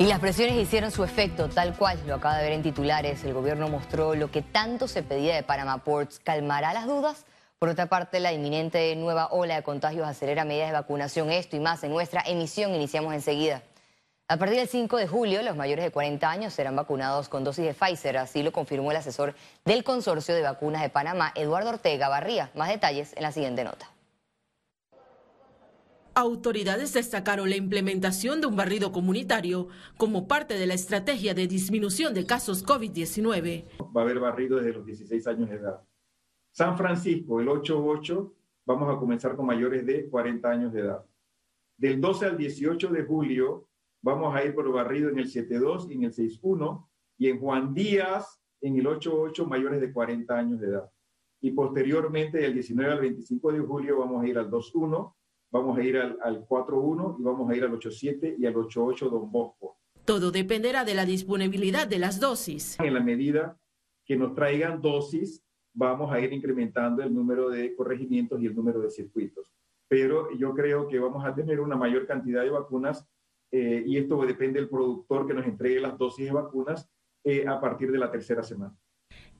Y las presiones hicieron su efecto, tal cual lo acaba de ver en titulares. El gobierno mostró lo que tanto se pedía de Panama Ports. ¿Calmará las dudas? Por otra parte, la inminente nueva ola de contagios acelera medidas de vacunación. Esto y más en nuestra emisión iniciamos enseguida. A partir del 5 de julio, los mayores de 40 años serán vacunados con dosis de Pfizer. Así lo confirmó el asesor del Consorcio de Vacunas de Panamá, Eduardo Ortega Barría. Más detalles en la siguiente nota. Autoridades destacaron la implementación de un barrido comunitario como parte de la estrategia de disminución de casos COVID-19. Va a haber barrido desde los 16 años de edad. San Francisco, el 8-8, vamos a comenzar con mayores de 40 años de edad. Del 12 al 18 de julio vamos a ir por barrido en el 7-2 y en el 6-1 y en Juan Díaz en el 8-8 mayores de 40 años de edad. Y posteriormente del 19 al 25 de julio vamos a ir al 2-1 vamos a ir al, al 4-1 y vamos a ir al 8-7 y al 8-8 Don Bosco. Todo dependerá de la disponibilidad de las dosis. En la medida que nos traigan dosis, vamos a ir incrementando el número de corregimientos y el número de circuitos. Pero yo creo que vamos a tener una mayor cantidad de vacunas eh, y esto depende del productor que nos entregue las dosis de vacunas eh, a partir de la tercera semana.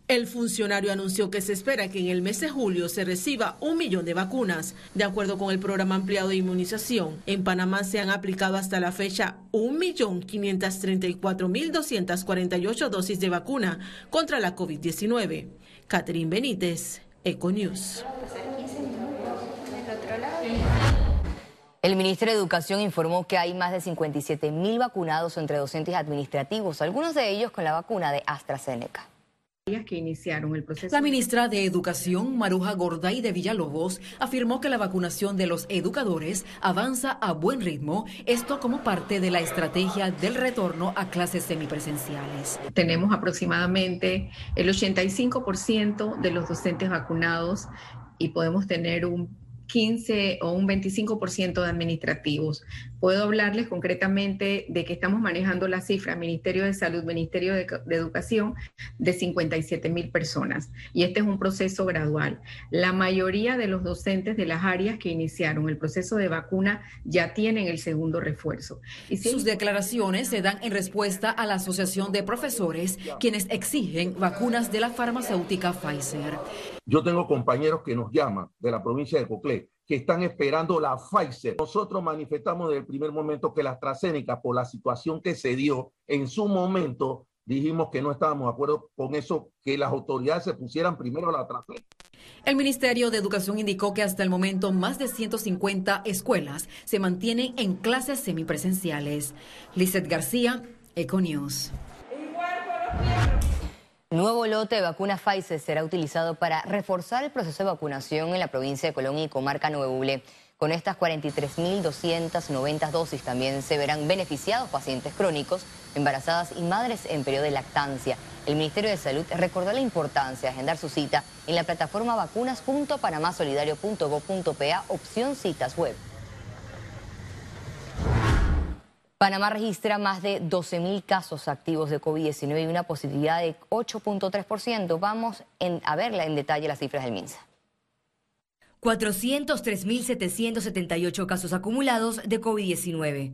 El funcionario anunció que se espera que en el mes de julio se reciba un millón de vacunas. De acuerdo con el programa ampliado de inmunización, en Panamá se han aplicado hasta la fecha 1.534.248 dosis de vacuna contra la COVID-19. Catherine Benítez, Econews. El Ministerio de Educación informó que hay más de 57 mil vacunados entre docentes administrativos, algunos de ellos con la vacuna de AstraZeneca que iniciaron el proceso. La ministra de Educación, Maruja Gorday de Villalobos, afirmó que la vacunación de los educadores avanza a buen ritmo, esto como parte de la estrategia del retorno a clases semipresenciales. Tenemos aproximadamente el 85% de los docentes vacunados y podemos tener un 15 o un 25% de administrativos. Puedo hablarles concretamente de que estamos manejando la cifra, Ministerio de Salud, Ministerio de, Educación, de 57 mil personas. Y este es un proceso gradual. La mayoría de los docentes de las áreas que iniciaron el proceso de vacuna ya tienen el segundo refuerzo. Y Sus declaraciones se dan en respuesta a la Asociación de Profesores, quienes exigen vacunas de la farmacéutica Pfizer. Yo tengo compañeros que nos llaman de la provincia de Coclé que están esperando la Pfizer. Nosotros manifestamos desde el primer momento que la AstraZeneca, por la situación que se dio en su momento, dijimos que no estábamos de acuerdo con eso, que las autoridades se pusieran primero la AstraZeneca. El Ministerio de Educación indicó que hasta el momento más de 150 escuelas se mantienen en clases semipresenciales. Lizeth García, Econews. Nuevo lote de vacuna Pfizer será utilizado para reforzar el proceso de vacunación en la provincia de Colón y comarca Nuevo Con estas 43.290 dosis también se verán beneficiados pacientes crónicos, embarazadas y madres en periodo de lactancia. El Ministerio de Salud recordó la importancia de agendar su cita en la plataforma vacunas.panamasolidario.gov.pa opción citas web. Panamá registra más de 12.000 casos activos de COVID-19 y una positividad de 8.3%. Vamos a verla en detalle las cifras del MINSA. 403.778 casos acumulados de COVID-19.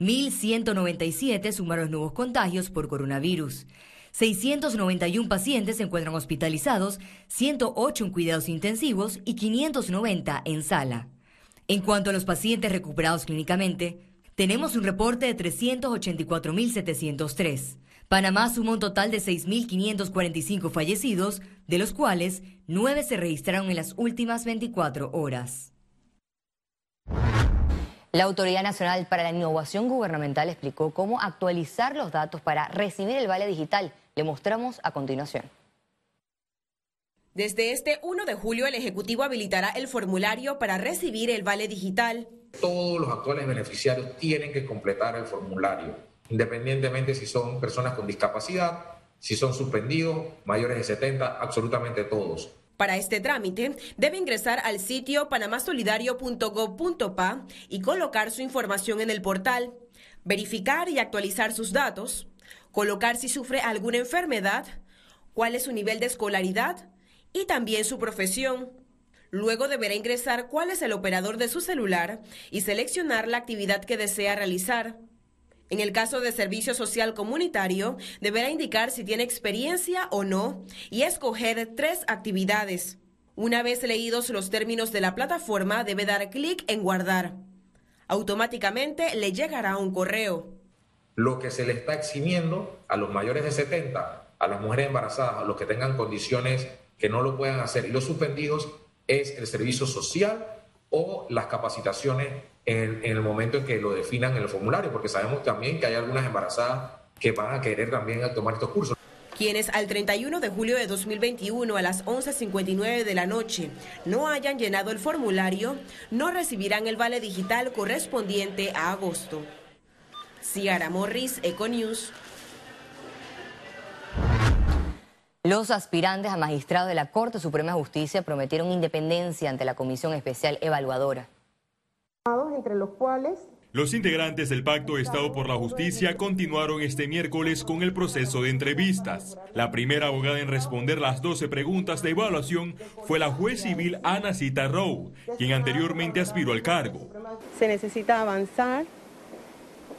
1.197 sumaron nuevos contagios por coronavirus. 691 pacientes se encuentran hospitalizados, 108 en cuidados intensivos y 590 en sala. En cuanto a los pacientes recuperados clínicamente, tenemos un reporte de 384.703. Panamá suma un total de 6.545 fallecidos, de los cuales 9 se registraron en las últimas 24 horas. La Autoridad Nacional para la Innovación Gubernamental explicó cómo actualizar los datos para recibir el vale digital. Le mostramos a continuación. Desde este 1 de julio, el Ejecutivo habilitará el formulario para recibir el vale digital. Todos los actuales beneficiarios tienen que completar el formulario, independientemente si son personas con discapacidad, si son suspendidos, mayores de 70, absolutamente todos. Para este trámite, debe ingresar al sitio panamasolidario.gov.pa y colocar su información en el portal, verificar y actualizar sus datos, colocar si sufre alguna enfermedad, cuál es su nivel de escolaridad y también su profesión. Luego deberá ingresar cuál es el operador de su celular y seleccionar la actividad que desea realizar. En el caso de servicio social comunitario, deberá indicar si tiene experiencia o no y escoger tres actividades. Una vez leídos los términos de la plataforma, debe dar clic en guardar. Automáticamente le llegará un correo. Lo que se le está eximiendo a los mayores de 70, a las mujeres embarazadas, a los que tengan condiciones que no lo puedan hacer y los suspendidos es el servicio social o las capacitaciones en, el momento en que lo definan en el formulario, porque sabemos también que hay algunas embarazadas que van a querer también tomar estos cursos. Quienes al 31 de julio de 2021 a las 11.59 de la noche no hayan llenado el formulario no recibirán el vale digital correspondiente a agosto. Ciara Morris, Econews. Los aspirantes a magistrados de la Corte Suprema de Justicia prometieron independencia ante la Comisión Especial Evaluadora. Entre los cuales los integrantes del Pacto Estado por la Justicia continuaron este miércoles con el proceso de entrevistas. La primera abogada en responder las 12 preguntas de evaluación fue la juez civil Ana Cita Rowe, quien anteriormente aspiró al cargo. Se necesita avanzar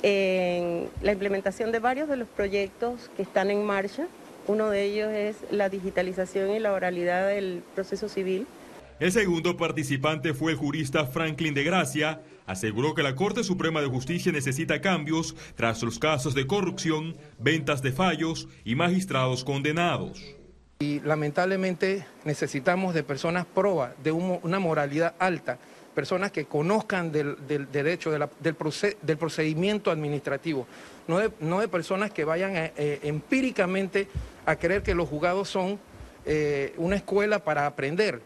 en la implementación de varios de los proyectos que están en marcha. Uno de ellos es la digitalización y la oralidad del proceso civil. El segundo participante fue el jurista Franklin de Gracia, aseguró que la Corte Suprema de Justicia necesita cambios tras los casos de corrupción, ventas de fallos y magistrados condenados. Y lamentablemente necesitamos de personas probas, de una moralidad alta, personas que conozcan del, derecho, del, procedimiento administrativo, no de, personas que vayan eh, eh, empíricamente a creer que los juzgados son eh, una escuela para aprender.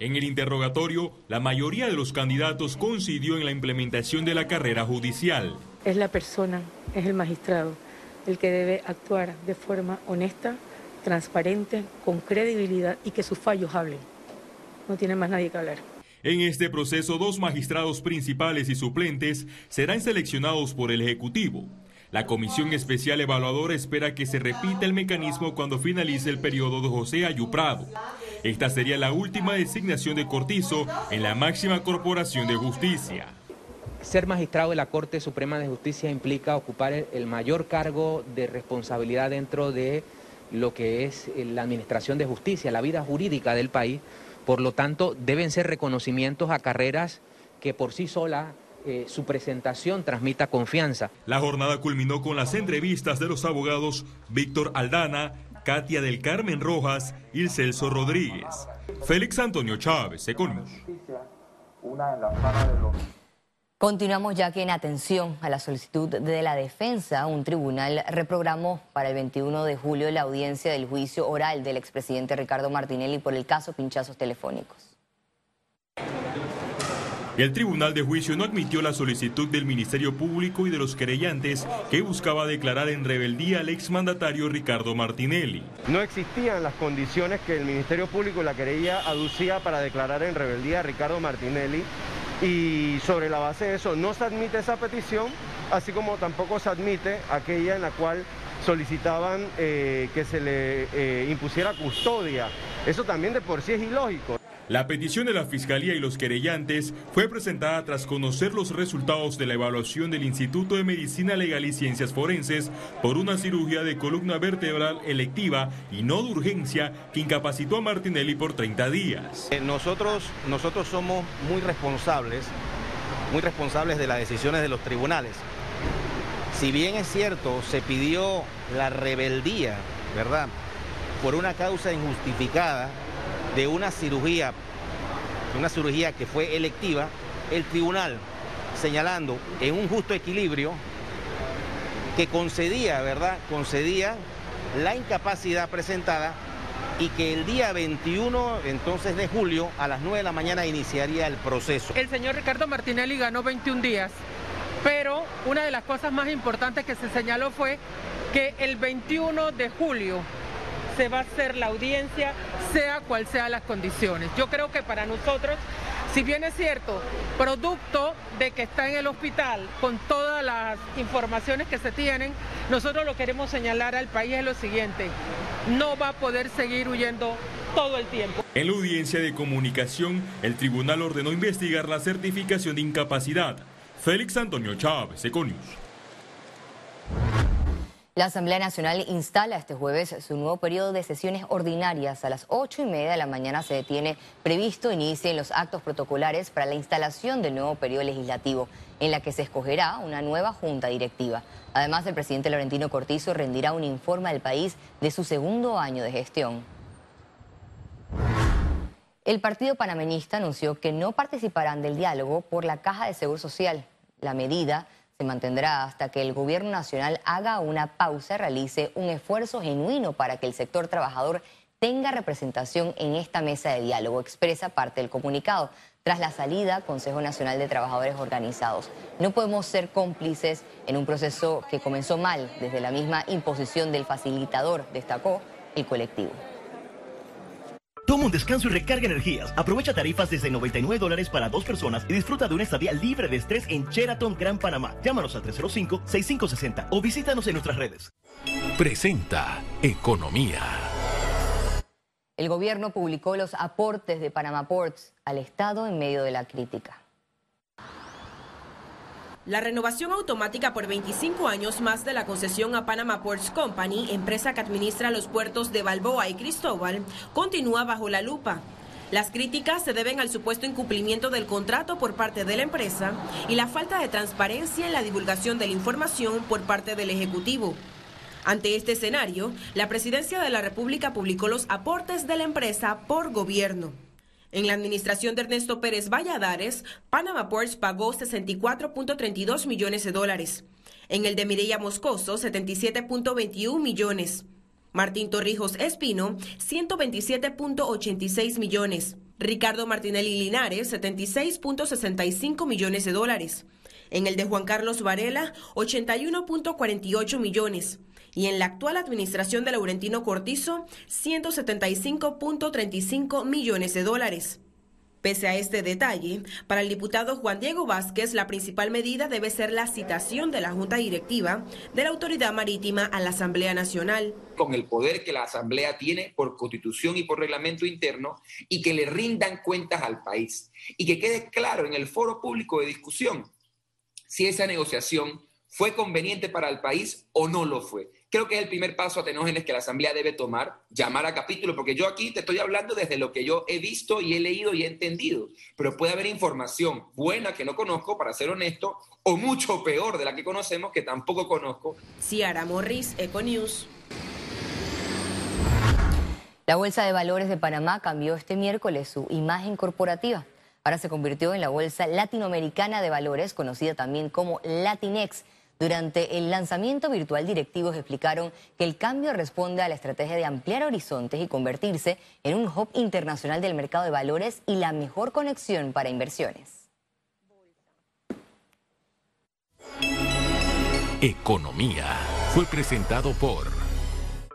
En el interrogatorio, la mayoría de los candidatos coincidió en la implementación de la carrera judicial. Es la persona, es el magistrado, el que debe actuar de forma honesta, transparente, con credibilidad y que sus fallos hablen. No tiene más nadie que hablar. En este proceso, dos magistrados principales y suplentes serán seleccionados por el Ejecutivo. La Comisión Especial Evaluadora espera que se repita el mecanismo cuando finalice el periodo de José Ayuprado. Esta sería la última designación de Cortizo en la máxima corporación de justicia. Ser magistrado de la Corte Suprema de Justicia implica ocupar el mayor cargo de responsabilidad dentro de lo que es eh, la administración de justicia, la vida jurídica del país. Por lo tanto, deben ser reconocimientos a carreras que por sí sola eh, su presentación transmita confianza. La jornada culminó con las entrevistas de los abogados Víctor Aldana, Katia del Carmen Rojas y Celso Rodríguez. Félix Antonio Chávez, Econius. Continuamos ya que en atención a la solicitud de la defensa, un tribunal reprogramó para el 21 de julio la audiencia del juicio oral del expresidente Ricardo Martinelli por el caso pinchazos telefónicos. El Tribunal de Juicio no admitió la solicitud del Ministerio Público y de los querellantes que buscaba declarar en rebeldía al exmandatario Ricardo Martinelli. No existían las condiciones que el Ministerio Público y la querella aducía para declarar en rebeldía a Ricardo Martinelli y sobre la base de eso no se admite esa petición, así como tampoco se admite aquella en la cual solicitaban eh, que se le eh, impusiera custodia. Eso también de por sí es ilógico. La petición de la Fiscalía y los querellantes fue presentada tras conocer los resultados de la evaluación del Instituto de Medicina Legal y Ciencias Forenses por una cirugía de columna vertebral electiva y no de urgencia que incapacitó a Martinelli por 30 días. Eh, nosotros, nosotros somos muy responsables, muy responsables de las decisiones de los tribunales. Si bien es cierto, se pidió la rebeldía, ¿verdad? Por una causa injustificada, de una cirugía, una cirugía que fue electiva, el tribunal señalando en un justo equilibrio que concedía, ¿verdad? Concedía la incapacidad presentada y que el día 21 entonces de julio a las 9 de la mañana iniciaría el proceso. El señor Ricardo Martinelli ganó 21 días, pero una de las cosas más importantes que se señaló fue que el 21 de julio se va a hacer la audiencia, sea cual sea las condiciones. Yo creo que para nosotros, si bien es cierto, producto de que está en el hospital con todas las informaciones que se tienen, nosotros lo queremos señalar al país es lo siguiente, no va a poder seguir huyendo todo el tiempo. En la audiencia de comunicación, el tribunal ordenó investigar la certificación de incapacidad. Félix Antonio Chávez, Econius. La Asamblea Nacional instala este jueves su nuevo periodo de sesiones ordinarias. A las ocho y media de la mañana se detiene previsto inicien los actos protocolares para la instalación del nuevo periodo legislativo, en la que se escogerá una nueva junta directiva. Además, el presidente Laurentino Cortizo rendirá un informe al país de su segundo año de gestión. El Partido Panameñista anunció que no participarán del diálogo por la Caja de Seguro Social. La medida se mantendrá hasta que el gobierno nacional haga una pausa realice un esfuerzo genuino para que el sector trabajador tenga representación en esta mesa de diálogo, expresa parte del comunicado. Tras la salida, Consejo Nacional de Trabajadores Organizados. No podemos ser cómplices en un proceso que comenzó mal desde la misma imposición del facilitador, destacó el colectivo. Toma un descanso y recarga energías. Aprovecha tarifas desde 99 dólares para dos personas y disfruta de una estadía libre de estrés en Sheraton Gran Panamá. Llámanos al 305-6560 o visítanos en nuestras redes. Presenta Economía. El gobierno publicó los aportes de Panama Ports al Estado en medio de la crítica. La renovación automática por 25 años más de la concesión a Panama Ports Company, empresa que administra los puertos de Balboa y Cristóbal, continúa bajo la lupa. Las críticas se deben al supuesto incumplimiento del contrato por parte de la empresa y la falta de transparencia en la divulgación de la información por parte del Ejecutivo. Ante este escenario, la Presidencia de la República publicó los aportes de la empresa por gobierno. En la administración de Ernesto Pérez Valladares, Panama Ports pagó 64.32 millones de dólares. En el de Mireya Moscoso, 77.21 millones. Martín Torrijos Espino, 127.86 millones. Ricardo Martinelli Linares, 76.65 millones de dólares. En el de Juan Carlos Varela, 81.48 millones y en la actual administración de Laurentino Cortizo 175.35 millones de dólares. Pese a este detalle, para el diputado Juan Diego Vázquez, la principal medida debe ser la citación de la Junta Directiva de la Autoridad Marítima a la Asamblea Nacional. Con el poder que la Asamblea tiene por constitución y por reglamento interno y que le rindan cuentas al país. Y que quede claro en el foro público de discusión si esa negociación fue conveniente para el país o no lo fue. Creo que es el primer paso a Tenógenes que la Asamblea debe tomar, llamar a capítulo, porque yo aquí te estoy hablando desde lo que yo he visto y he leído y he entendido, pero puede haber información buena que no conozco, para ser honesto, o mucho peor de la que conocemos que tampoco conozco. Ciara Morris, Econews. La Bolsa de Valores de Panamá cambió este miércoles su imagen corporativa. Ahora se convirtió en la Bolsa Latinoamericana de Valores, conocida también como Latinex durante el lanzamiento virtual, directivos explicaron que el cambio responde a la estrategia de ampliar horizontes y convertirse en un hub internacional del mercado de valores y la mejor conexión para inversiones. Economía fue presentado por...